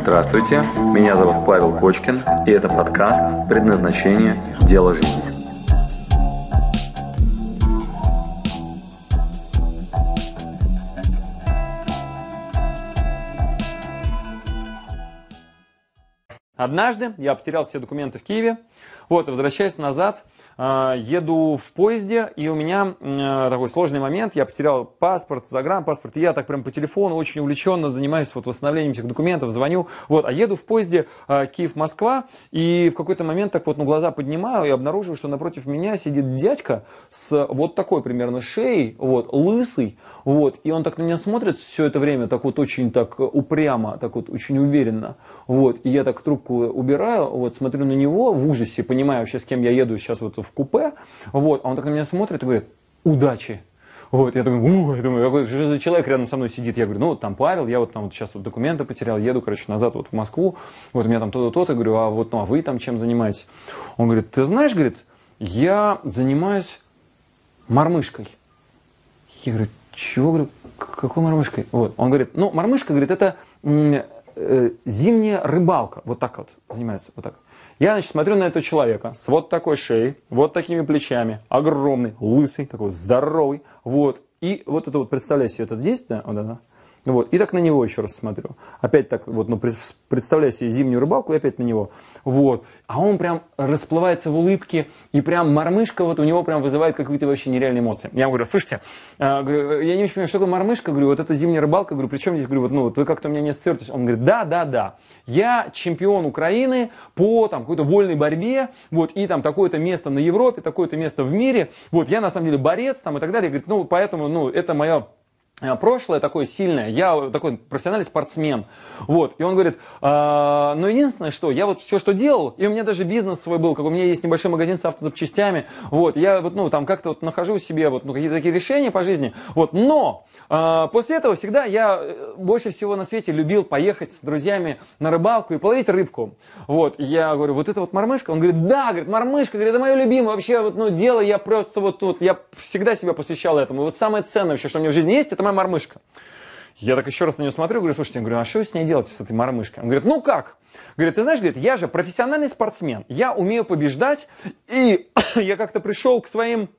Здравствуйте, меня зовут Павел Кочкин, и это подкаст «Предназначение. Дело жизни». Однажды я потерял все документы в Киеве, вот, возвращаясь назад, а, еду в поезде, и у меня такой сложный момент, я потерял паспорт, загранпаспорт, и я так прям по телефону очень увлеченно занимаюсь вот восстановлением этих документов, звоню, вот, а еду в поезде а, Киев-Москва, и в какой-то момент так вот, ну, глаза поднимаю и обнаруживаю, что напротив меня сидит дядька с вот такой примерно шеей, вот, лысый, вот, и он так на меня смотрит все это время, так вот очень так упрямо, так вот очень уверенно, вот, и я так трубку убираю, вот, смотрю на него в ужасе, понимаю вообще, с кем я еду сейчас вот в купе, вот, а он так на меня смотрит и говорит, удачи. Вот, я думаю, я думаю, какой же человек рядом со мной сидит? Я говорю, ну, там Павел, я вот там вот сейчас вот документы потерял, еду, короче, назад вот в Москву, вот у меня там то-то, то-то, говорю, а вот, ну, а вы там чем занимаетесь? Он говорит, ты знаешь, говорит, я занимаюсь мормышкой. Я говорю, чего, говорю, какой мормышкой? Вот, он говорит, ну, мормышка, говорит, это э, зимняя рыбалка, вот так вот занимается, вот так. Я, значит, смотрю на этого человека с вот такой шеей, вот такими плечами, огромный, лысый, такой здоровый, вот. И вот это вот, представляете себе это действие, вот это, вот. И так на него еще раз смотрю. Опять так вот, ну, представляю себе зимнюю рыбалку и опять на него. Вот. А он прям расплывается в улыбке, и прям мормышка вот у него прям вызывает какие-то вообще нереальные эмоции. Я говорю, слушайте, говорю, я не очень понимаю, что такое мормышка, говорю, вот это зимняя рыбалка, говорю, причем здесь, говорю, вот, ну, вот вы как-то меня не ассоциируетесь. Он говорит, да, да, да, я чемпион Украины по там какой-то вольной борьбе, вот, и там такое-то место на Европе, такое-то место в мире, вот, я на самом деле борец там и так далее. Говорит, ну, поэтому, ну, это мое прошлое такое сильное, я такой профессиональный спортсмен, вот, и он говорит, а, но единственное, что я вот все, что делал, и у меня даже бизнес свой был, как у меня есть небольшой магазин с автозапчастями, вот, я вот, ну, там как-то вот нахожу себе вот, ну, какие-то такие решения по жизни, вот, но а, после этого всегда я э, больше всего на свете любил поехать с друзьями на рыбалку и половить рыбку, вот, я говорю, вот это вот мормышка, он говорит, да, говорит, мормышка, говорит, это мое любимое вообще, вот, ну, дело, я просто вот, вот, я всегда себя посвящал этому, вот самое ценное вообще, что у меня в жизни есть, это моя мормышка. Я так еще раз на нее смотрю, говорю, слушайте, я говорю, а что вы с ней делаете, с этой мормышкой? Он говорит, ну как? Говорит, ты знаешь, говорит, я же профессиональный спортсмен, я умею побеждать, и я как-то пришел к своим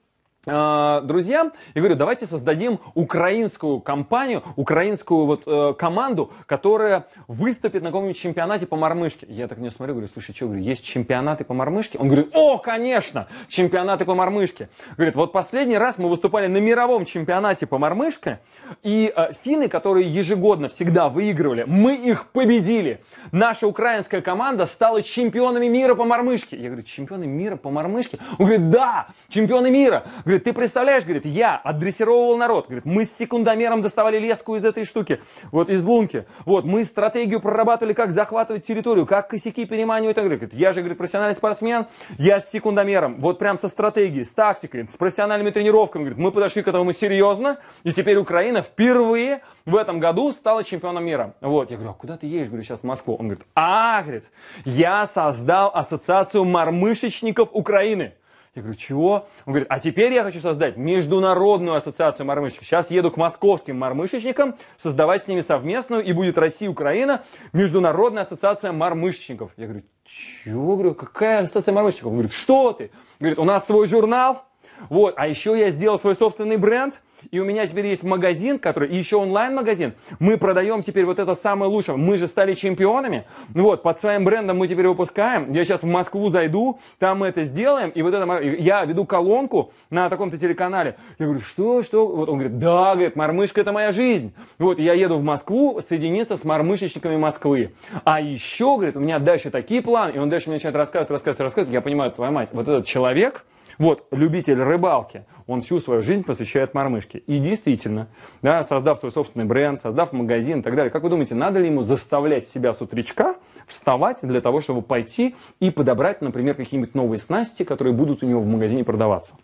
Э, друзьям и говорю, давайте создадим украинскую компанию, украинскую вот э, команду, которая выступит на каком-нибудь чемпионате по мормышке. Я так на него смотрю, говорю, слушай, что, говорю, есть чемпионаты по мормышке? Он говорит, о, конечно, чемпионаты по мормышке. Говорит, вот последний раз мы выступали на мировом чемпионате по мормышке, и э, финны, которые ежегодно всегда выигрывали, мы их победили. Наша украинская команда стала чемпионами мира по мормышке. Я говорю, чемпионы мира по мормышке? Он говорит, да, чемпионы мира. Говорит, ты представляешь, говорит, я отдрессировал народ. Говорит, мы с секундомером доставали леску из этой штуки, вот из лунки. Вот, мы стратегию прорабатывали, как захватывать территорию, как косяки переманивать. Говорит, я же, говорит, профессиональный спортсмен, я с секундомером, вот прям со стратегией, с тактикой, с профессиональными тренировками. Говорит, мы подошли к этому серьезно, и теперь Украина впервые в этом году стала чемпионом мира. Вот, я говорю, а куда ты едешь, говорю, сейчас в Москву? Он говорит, а, говорит, я создал ассоциацию мормышечников Украины. Я говорю, чего? Он говорит, а теперь я хочу создать международную ассоциацию мормышечников. Сейчас еду к московским мормышечникам, создавать с ними совместную, и будет Россия, Украина, международная ассоциация мормышечников. Я говорю, чего? Говорю, какая ассоциация мормышечников? Он говорит, что ты? Говорит, у нас свой журнал, вот, а еще я сделал свой собственный бренд, и у меня теперь есть магазин, который, и еще онлайн-магазин. Мы продаем теперь вот это самое лучшее. Мы же стали чемпионами. Вот, под своим брендом мы теперь выпускаем. Я сейчас в Москву зайду, там мы это сделаем. И вот это, я веду колонку на таком-то телеканале. Я говорю, что, что? Вот он говорит, да, говорит, мормышка это моя жизнь. Вот, я еду в Москву соединиться с мормышечниками Москвы. А еще, говорит, у меня дальше такие планы. И он дальше мне начинает рассказывать, рассказывать, рассказывать. Я понимаю, твоя мать, вот этот человек, вот, любитель рыбалки, он всю свою жизнь посвящает мормышке. И действительно, да, создав свой собственный бренд, создав магазин и так далее, как вы думаете, надо ли ему заставлять себя с утречка вставать для того, чтобы пойти и подобрать, например, какие-нибудь новые снасти, которые будут у него в магазине продаваться?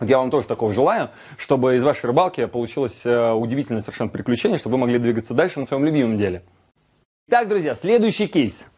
Я вам тоже такого желаю, чтобы из вашей рыбалки получилось э, удивительное совершенно приключение, чтобы вы могли двигаться дальше на своем любимом деле. Так, друзья, следующий кейс.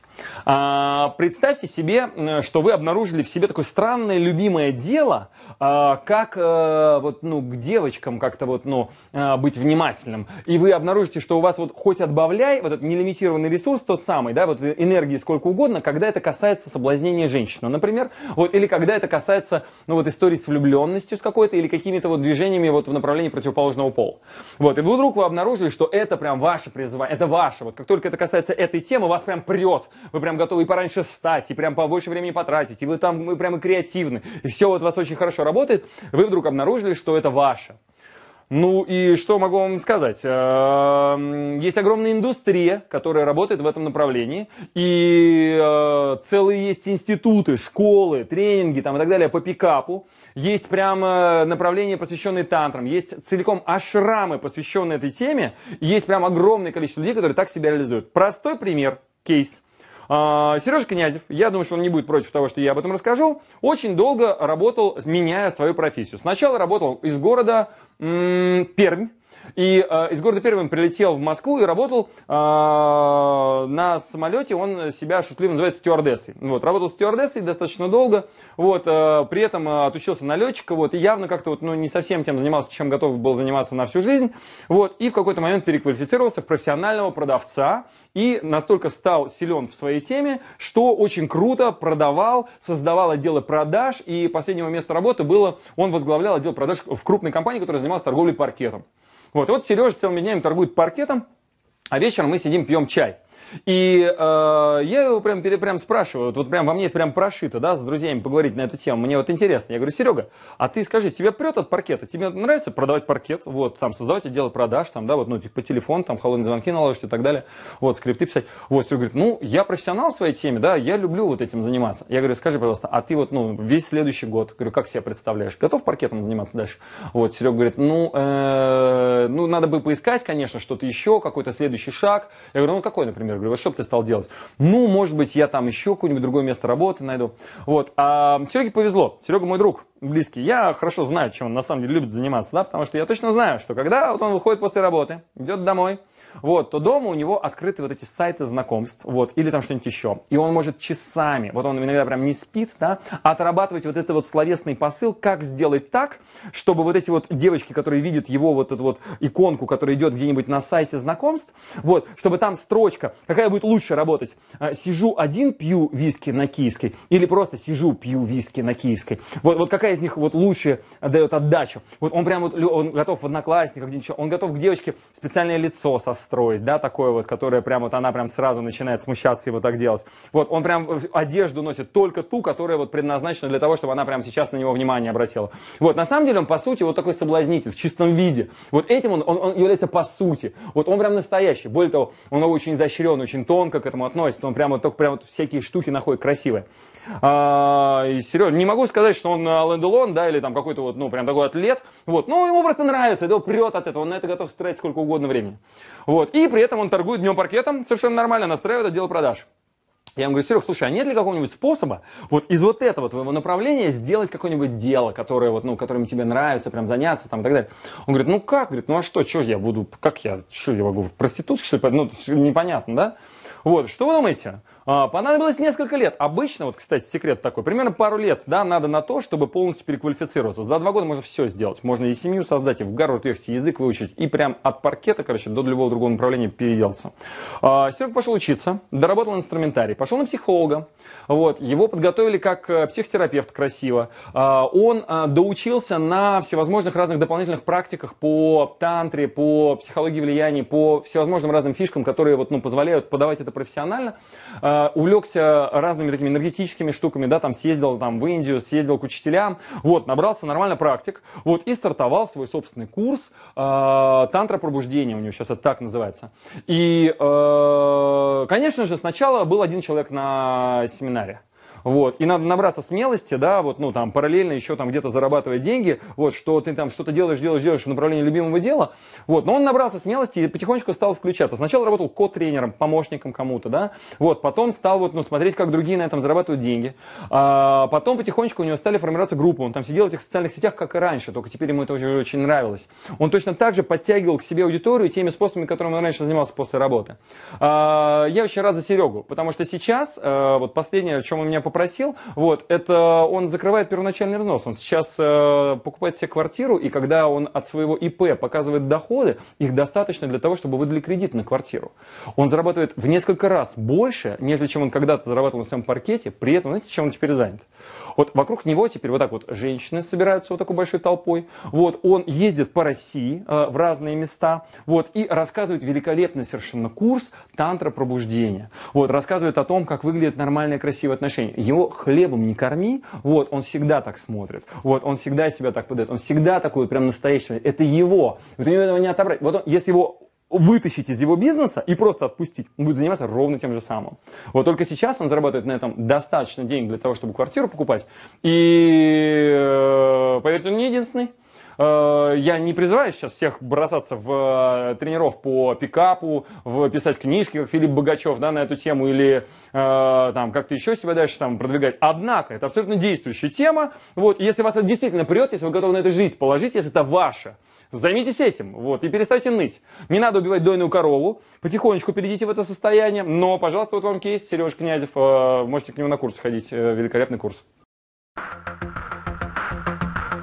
А, представьте себе, что вы обнаружили в себе такое странное любимое дело, а, как э, вот, ну, к девочкам как-то вот, ну, а, быть внимательным. И вы обнаружите, что у вас вот хоть отбавляй, вот этот нелимитированный ресурс тот самый, да, вот энергии сколько угодно, когда это касается соблазнения женщины, например, вот, или когда это касается, ну, вот истории с влюбленностью с какой-то, или какими-то вот движениями вот в направлении противоположного пола. Вот, и вдруг вы обнаружили, что это прям ваше призвание, это ваше. Вот как только это касается этой темы, вас прям прет. Вы прям готовы и пораньше встать, и прям побольше времени потратить, и вы там вы и креативны, и все вот у вас очень хорошо работает, вы вдруг обнаружили, что это ваше. Ну и что могу вам сказать? Э, есть огромная индустрия, которая работает в этом направлении. И э, целые есть институты, школы, тренинги там, и так далее по пикапу. Есть прямо направления, посвященные тантрам. Есть целиком ашрамы, посвященные этой теме. И есть прям огромное количество людей, которые так себя реализуют. Простой пример, кейс. А, Сережа Князев, я думаю, что он не будет против того, что я об этом расскажу, очень долго работал, меняя свою профессию. Сначала работал из города Пермь, и э, из города Пермь прилетел в Москву и работал э, на самолете. Он себя шутливо называет стюардессой. Вот, работал стюардессой достаточно долго. Вот, э, при этом э, отучился на летчика. Вот, и явно как-то вот, ну, не совсем тем занимался, чем готов был заниматься на всю жизнь. Вот, и в какой-то момент переквалифицировался в профессионального продавца. И настолько стал силен в своей теме, что очень круто продавал, создавал отделы продаж. И последнего места работы было, он возглавлял отдел продаж в крупной компании, которая занималась торговлей паркетом. Вот, и вот Сережа целыми днями торгует паркетом, а вечером мы сидим, пьем чай. И э, я его прям, прям спрашиваю, вот, вот прям во мне это прям прошито, да, с друзьями поговорить на эту тему. Мне вот интересно. Я говорю, Серега, а ты скажи, тебе прет от паркета? Тебе нравится продавать паркет? Вот, там, создавать отдел продаж, там, да, вот, ну, типа, по телефону, там, холодные звонки наложить и так далее. Вот, скрипты писать. Вот, Серега говорит, ну, я профессионал в своей теме, да, я люблю вот этим заниматься. Я говорю, скажи, пожалуйста, а ты вот, ну, весь следующий год, говорю, как себя представляешь? Готов паркетом заниматься дальше? Вот, Серега говорит, ну, э, ну, надо бы поискать, конечно, что-то еще, какой-то следующий шаг. Я говорю, ну, какой, например? Я говорю, вот что бы ты стал делать. Ну, может быть, я там еще какое-нибудь другое место работы найду. Вот. А Сереге повезло. Серега мой друг близкий. Я хорошо знаю, чем он на самом деле любит заниматься, да, потому что я точно знаю, что когда вот он выходит после работы, идет домой, вот, то дома у него открыты вот эти сайты знакомств, вот, или там что-нибудь еще. И он может часами, вот он иногда прям не спит, да, отрабатывать вот этот вот словесный посыл, как сделать так, чтобы вот эти вот девочки, которые видят его вот эту вот иконку, которая идет где-нибудь на сайте знакомств, вот, чтобы там строчка, какая будет лучше работать, а, сижу один, пью виски на киевской, или просто сижу, пью виски на киевской. Вот, вот какая из них вот лучше дает отдачу. Вот он прям вот, он готов в одноклассниках, он готов к девочке специальное лицо со строить, да, такое вот, которое прям вот она прям сразу начинает смущаться и вот так делать. Вот, он прям одежду носит только ту, которая вот предназначена для того, чтобы она прям сейчас на него внимание обратила. Вот, на самом деле он, по сути, вот такой соблазнитель в чистом виде. Вот этим он, он, он является по сути. Вот он прям настоящий. Более того, он очень изощрен, очень тонко к этому относится. Он прям вот, только прям вот всякие штуки находит красивые. А, Серега, не могу сказать, что он Ален Делон, да, или там какой-то вот, ну, прям такой атлет. Вот, ну, ему просто нравится, его прет от этого, он на это готов тратить сколько угодно времени. Вот. И при этом он торгует днем паркетом совершенно нормально, настраивает отдел продаж. Я ему говорю, Серег, слушай, а нет ли какого-нибудь способа вот из вот этого твоего направления сделать какое-нибудь дело, которое вот, ну, которым тебе нравится, прям заняться там и так далее? Он говорит, ну как? Говорит, ну а что, что я буду, как я, что я могу, в проститутке, что ли? Ну, непонятно, да? Вот, что вы думаете? А, понадобилось несколько лет. Обычно, вот, кстати, секрет такой, примерно пару лет, да, надо на то, чтобы полностью переквалифицироваться. За два года можно все сделать. Можно и семью создать, и в Гарвард уехать, и язык выучить, и прям от паркета, короче, до любого другого направления переделаться. А, Серега пошел учиться, доработал инструментарий, пошел на психолога, вот, его подготовили как э, психотерапевт красиво. А, он а, доучился на всевозможных разных дополнительных практиках по тантре, по психологии влияния, по всевозможным разным фишкам, которые вот, ну, позволяют подавать это профессионально. А, увлекся разными такими энергетическими штуками, да, там съездил там, в Индию, съездил к учителям, вот, набрался нормально практик, вот, и стартовал свой собственный курс тантра пробуждения, у него сейчас это так называется. И, конечно же, сначала был один человек на семинаре. Вот. И надо набраться смелости, да, вот, ну, там, параллельно еще там где-то зарабатывать деньги, вот, что ты там что-то делаешь, делаешь, делаешь в направлении любимого дела. Вот. Но он набрался смелости и потихонечку стал включаться. Сначала работал код-тренером, помощником кому-то, да, вот, потом стал вот, ну, смотреть, как другие на этом зарабатывают деньги. А потом потихонечку у него стали формироваться группы. Он там сидел в этих социальных сетях, как и раньше, только теперь ему это очень, очень нравилось. Он точно так же подтягивал к себе аудиторию теми способами, которыми он раньше занимался после работы. А, я очень рад за Серегу, потому что сейчас, а, вот последнее, о чем он меня попросил, вот, это он закрывает первоначальный взнос. Он сейчас а, покупает себе квартиру, и когда он от своего ИП показывает доходы, их достаточно для того, чтобы выдали кредит на квартиру. Он зарабатывает в несколько раз больше, нежели чем он когда-то зарабатывал на своем паркете, при этом, знаете, чем он теперь занят? Вот вокруг него теперь вот так вот женщины собираются вот такой большой толпой. Вот он ездит по России э, в разные места. Вот и рассказывает великолепный совершенно курс тантра пробуждения. Вот рассказывает о том, как выглядит нормальное красивое отношение. Его хлебом не корми. Вот он всегда так смотрит. Вот он всегда себя так подает. Он всегда такой прям настоящий. Это его. Вот у него этого не отобрать. Вот он, если его вытащить из его бизнеса и просто отпустить. Он будет заниматься ровно тем же самым. Вот только сейчас он зарабатывает на этом достаточно денег для того, чтобы квартиру покупать. И, э, поверьте, он не единственный. Э, я не призываю сейчас всех бросаться в э, тренеров по пикапу, в писать книжки, как Филипп Богачев, да, на эту тему, или там как-то еще себя дальше там продвигать. Однако, это абсолютно действующая тема. Вот, если вас это действительно прет, если вы готовы на эту жизнь положить, если это ваше, Займитесь этим, вот, и перестаньте ныть. Не надо убивать дойную корову, потихонечку перейдите в это состояние, но, пожалуйста, вот вам кейс, Сереж Князев, э, можете к нему на курс ходить, э, великолепный курс.